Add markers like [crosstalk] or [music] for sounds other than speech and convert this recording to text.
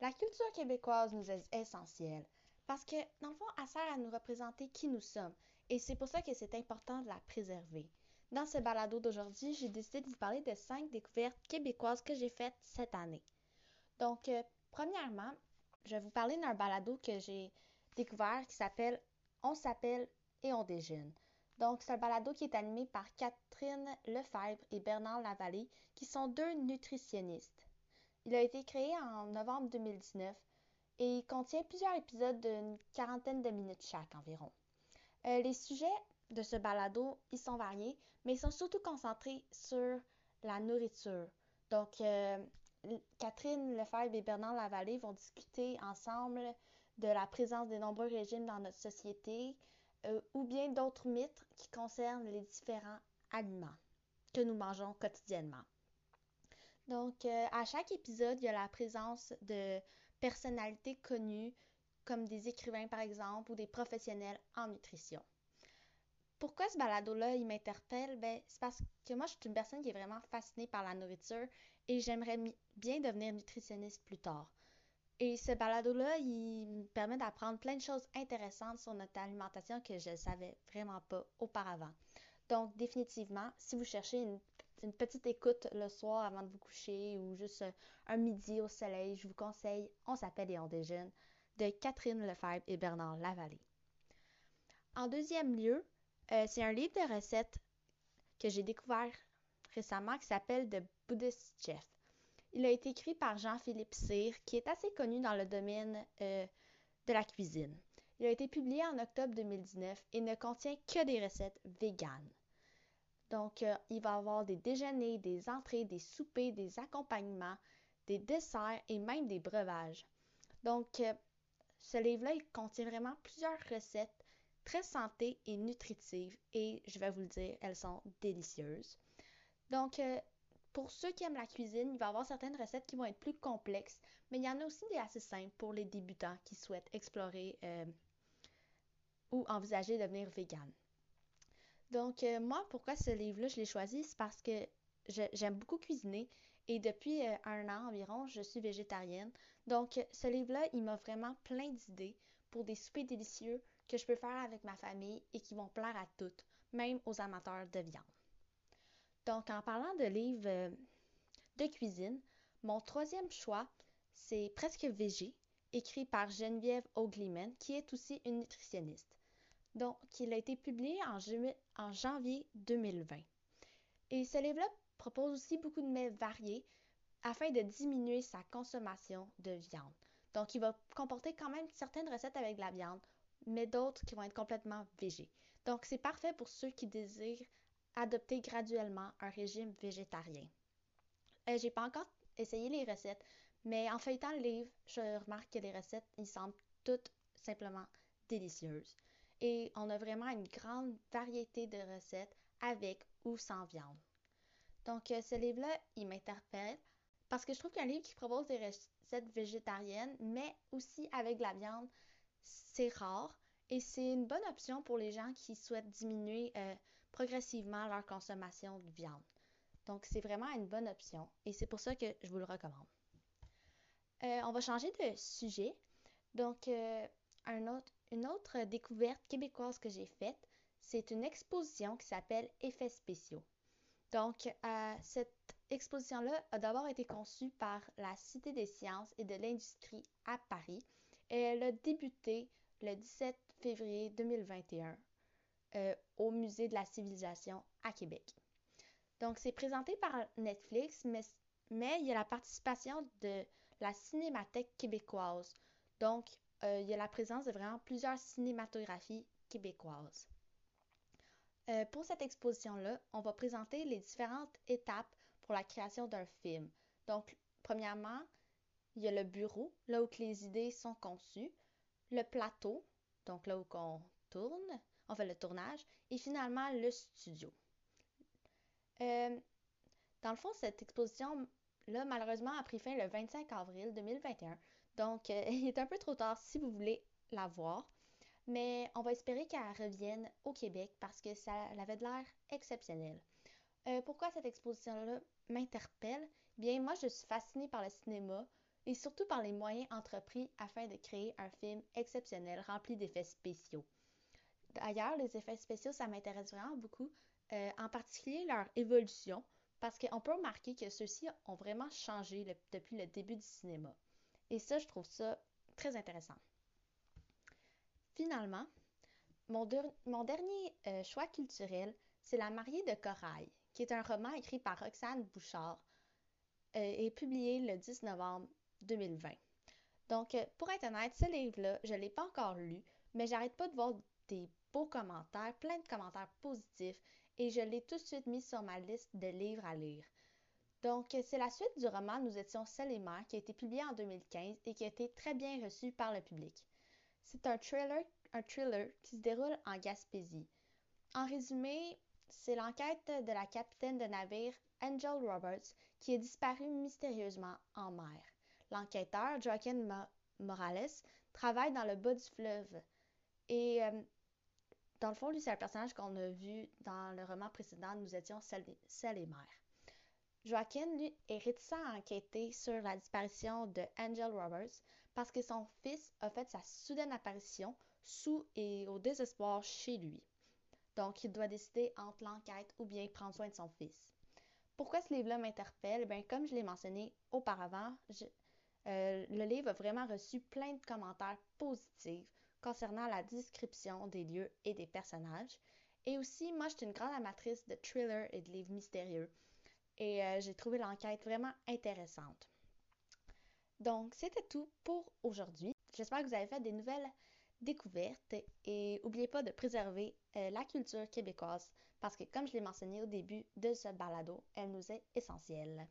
La culture québécoise nous est essentielle parce que, dans le fond, elle sert à nous représenter qui nous sommes et c'est pour ça que c'est important de la préserver. Dans ce balado d'aujourd'hui, j'ai décidé de vous parler de cinq découvertes québécoises que j'ai faites cette année. Donc, euh, premièrement, je vais vous parler d'un balado que j'ai découvert qui s'appelle On s'appelle et on déjeune. Donc, c'est un balado qui est animé par Catherine Lefebvre et Bernard Lavallée, qui sont deux nutritionnistes. Il a été créé en novembre 2019 et il contient plusieurs épisodes d'une quarantaine de minutes chaque environ. Euh, les sujets de ce balado, ils sont variés, mais ils sont surtout concentrés sur la nourriture. Donc, euh, Catherine Lefebvre et Bernard Lavallée vont discuter ensemble de la présence des nombreux régimes dans notre société, euh, ou bien d'autres mythes qui concernent les différents aliments que nous mangeons quotidiennement. Donc, euh, à chaque épisode, il y a la présence de personnalités connues, comme des écrivains par exemple, ou des professionnels en nutrition. Pourquoi ce balado-là, il m'interpelle? Ben, c'est parce que moi, je suis une personne qui est vraiment fascinée par la nourriture et j'aimerais bien devenir nutritionniste plus tard. Et ce balado-là, il me permet d'apprendre plein de choses intéressantes sur notre alimentation que je ne savais vraiment pas auparavant. Donc, définitivement, si vous cherchez une, petite écoute le soir avant de vous coucher ou juste un midi au soleil, je vous conseille On s'appelle et on déjeune de Catherine Lefebvre et Bernard Lavallée. En deuxième lieu, euh, c'est un livre de recettes que j'ai découvert récemment qui s'appelle The Buddhist Chef. Il a été écrit par Jean-Philippe Cyr, qui est assez connu dans le domaine euh, de la cuisine. Il a été publié en octobre 2019 et ne contient que des recettes véganes. Donc, euh, il va y avoir des déjeuners, des entrées, des soupers, des accompagnements, des desserts et même des breuvages. Donc, euh, ce livre-là, il contient vraiment plusieurs recettes très santé et nutritives et je vais vous le dire, elles sont délicieuses. Donc, pour ceux qui aiment la cuisine, il va y avoir certaines recettes qui vont être plus complexes, mais il y en a aussi des assez simples pour les débutants qui souhaitent explorer euh, ou envisager de devenir vegan. Donc, euh, moi, pourquoi ce livre-là, je l'ai choisi, c'est parce que j'aime beaucoup cuisiner et depuis euh, un an environ, je suis végétarienne. Donc, ce livre-là, il m'a vraiment plein d'idées pour des soupers délicieux que je peux faire avec ma famille et qui vont plaire à toutes, même aux amateurs de viande. Donc, en parlant de livres euh, de cuisine, mon troisième choix, c'est Presque Végé, écrit par Geneviève Ogliman, qui est aussi une nutritionniste. Donc, il a été publié en, janvier 2020. Et ce livre-là propose aussi beaucoup de mets variés afin de diminuer sa consommation de viande. Donc, il va comporter quand même certaines recettes avec de la viande, mais d'autres qui vont être complètement végés. Donc, c'est parfait pour ceux qui désirent adopter graduellement un régime végétarien. Euh, J'ai pas encore essayé les recettes, mais en feuilletant le livre, je remarque que les recettes, ils semblent toutes simplement délicieuses. Et on a vraiment une grande variété de recettes avec ou sans viande. Donc, euh, ce livre-là, il m'interpelle parce que je trouve qu'un livre qui propose des recettes végétariennes, mais aussi avec de la viande, c'est rare et c'est une bonne option pour les gens qui souhaitent diminuer euh, progressivement leur consommation de viande. Donc, c'est vraiment une bonne option et c'est pour ça que je vous le recommande. Euh, on va changer de sujet. Donc, euh, une autre découverte québécoise que j'ai faite, c'est une exposition qui s'appelle Effets spéciaux. Donc, euh, cette exposition-là a d'abord été conçue par la Cité des sciences et de l'industrie à Paris et elle a débuté le 17 février 2021 euh, au Musée de la civilisation à Québec. Donc, c'est présenté par Netflix, mais, mais, il y a la participation de la Cinémathèque québécoise. Donc, il y a la présence de vraiment plusieurs cinématographies québécoises. Euh, pour cette exposition-là, on va présenter les différentes étapes pour la création d'un film. Donc, premièrement, il y a le bureau, là où les idées sont conçues, le plateau, donc là où on tourne, on fait le tournage, et finalement le studio. Euh, dans le fond, cette exposition-là, malheureusement, a pris fin le 25 avril 2021. Donc, euh, [laughs] il est un peu trop tard si vous voulez la voir. Mais on va espérer qu'elle revienne au Québec parce que ça avait de l'air exceptionnel. Euh, pourquoi cette exposition-là m'interpelle? Bien, moi, je suis fascinée par le cinéma et surtout par les moyens entrepris afin de créer un film exceptionnel rempli d'effets spéciaux. D'ailleurs, les effets spéciaux, ça m'intéresse vraiment beaucoup, euh, en particulier leur évolution, parce qu'on peut remarquer que ceux-ci ont vraiment changé depuis le début du cinéma. Et ça, je trouve ça très intéressant. Finalement, mon, dernier euh, choix culturel, c'est La mariée de Corail, qui est un roman écrit par Roxane Bouchard euh, et publié le 10 novembre 2020. Donc, euh, pour être honnête, ce livre-là, je ne l'ai pas encore lu, mais j'arrête pas de voir des beaux commentaires, plein de commentaires positifs, et je l'ai tout de suite mis sur ma liste de livres à lire. Donc, c'est la suite du roman Nous étions seuls et mères qui a été publié en 2015 et qui a été très bien reçu par le public. C'est un thriller, qui se déroule en Gaspésie. En résumé, c'est l'enquête de la capitaine de navire Angel Roberts qui est disparue mystérieusement en mer. L'enquêteur, Joaquin Morales, travaille dans le bas du fleuve. Et euh, dans le fond, lui, c'est un personnage qu'on a vu dans le roman précédent, Nous étions seuls et mères. Joaquin, lui, est réticent à enquêter sur la disparition de Angel Roberts parce que son fils a fait sa soudaine apparition sous et au désespoir chez lui. Donc, il doit décider entre l'enquête ou bien prendre soin de son fils. Pourquoi ce livre-là m'interpelle? Bien, comme je l'ai mentionné auparavant, euh, le livre a vraiment reçu plein de commentaires positifs concernant la description des lieux et des personnages. Et aussi, moi, je suis une grande amatrice de thrillers et de livres mystérieux. Et euh, j'ai trouvé l'enquête vraiment intéressante. Donc, c'était tout pour aujourd'hui. J'espère que vous avez fait des nouvelles découvertes et n'oubliez pas de préserver euh, la culture québécoise parce que, comme je l'ai mentionné au début de ce balado, elle nous est essentielle.